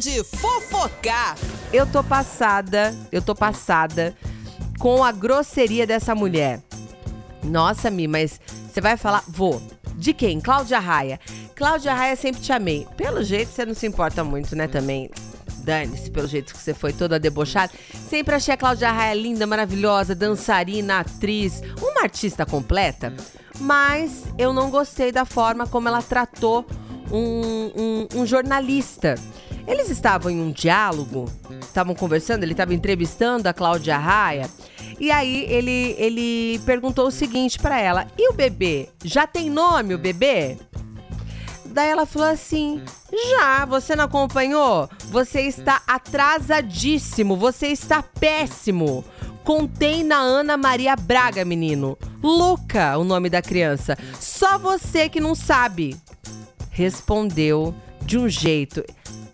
de fofocar. Eu tô passada, eu tô passada com a grosseria dessa mulher. Nossa, Mi, mas você vai falar. Vou. De quem? Cláudia Raia. Cláudia Raia sempre te amei. Pelo jeito, você não se importa muito, né, também. Dane-se, pelo jeito que você foi toda debochada. Sempre achei a Cláudia Raia linda, maravilhosa, dançarina, atriz, uma artista completa. Mas eu não gostei da forma como ela tratou um, um, um jornalista. Eles estavam em um diálogo, estavam conversando, ele estava entrevistando a Cláudia Raia. E aí ele, ele perguntou o seguinte para ela: "E o bebê? Já tem nome o bebê?" Daí ela falou assim: Já, você não acompanhou? Você está atrasadíssimo, você está péssimo. Contém na Ana Maria Braga, menino. Luca, o nome da criança. Só você que não sabe. Respondeu de um jeito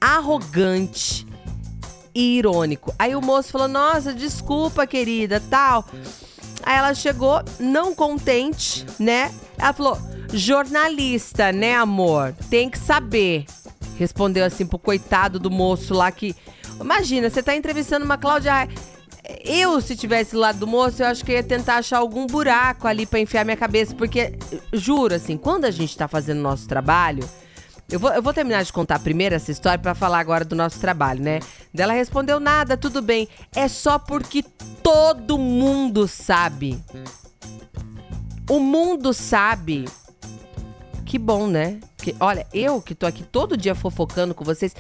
arrogante e irônico. Aí o moço falou: Nossa, desculpa, querida, tal. Aí ela chegou, não contente, né? Ela falou: Jornalista, né, amor? Tem que saber. Respondeu assim pro coitado do moço lá que. Imagina, você tá entrevistando uma Cláudia. Eu, se tivesse do lado do moço, eu acho que ia tentar achar algum buraco ali para enfiar minha cabeça. Porque, juro, assim, quando a gente tá fazendo nosso trabalho. Eu vou, eu vou terminar de contar primeiro essa história para falar agora do nosso trabalho, né? Dela respondeu nada, tudo bem. É só porque todo mundo sabe. O mundo sabe que bom, né? Que, olha, eu que tô aqui todo dia fofocando com vocês.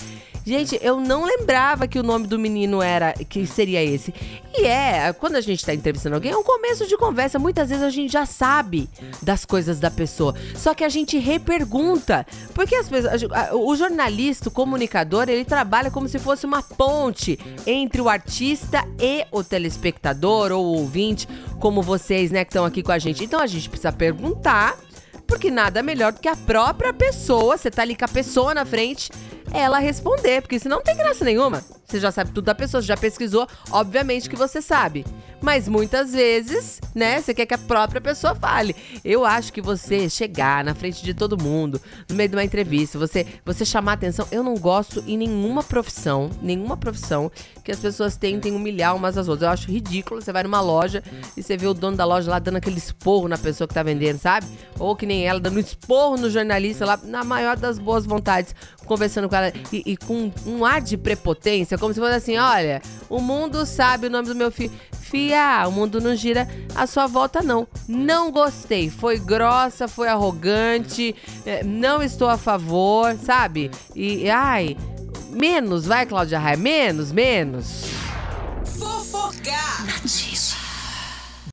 Gente, eu não lembrava que o nome do menino era. que seria esse. E é, quando a gente tá entrevistando alguém, é um começo de conversa. Muitas vezes a gente já sabe das coisas da pessoa. Só que a gente repergunta. Porque as pessoas. O jornalista, o comunicador, ele trabalha como se fosse uma ponte entre o artista e o telespectador ou o ouvinte, como vocês, né, que estão aqui com a gente. Então a gente precisa perguntar porque nada melhor do que a própria pessoa, você tá ali com a pessoa na frente, ela responder, porque senão não tem graça nenhuma. Você já sabe tudo da pessoa, você já pesquisou, obviamente que você sabe. Mas muitas vezes, né, você quer que a própria pessoa fale. Eu acho que você chegar na frente de todo mundo, no meio de uma entrevista, você, você chamar atenção. Eu não gosto em nenhuma profissão, nenhuma profissão, que as pessoas tentem humilhar umas às outras. Eu acho ridículo. Você vai numa loja e você vê o dono da loja lá dando aquele esporro na pessoa que tá vendendo, sabe? Ou que nem ela dando esporro no jornalista lá, na maior das boas vontades, conversando com ela e, e com um ar de prepotência, como se fosse assim: olha, o mundo sabe o nome do meu filho. Fia, o mundo não gira a sua volta, não. Não gostei. Foi grossa, foi arrogante, é, não estou a favor, sabe? E, ai, menos, vai, Cláudia Raia, menos, menos. Fofocar.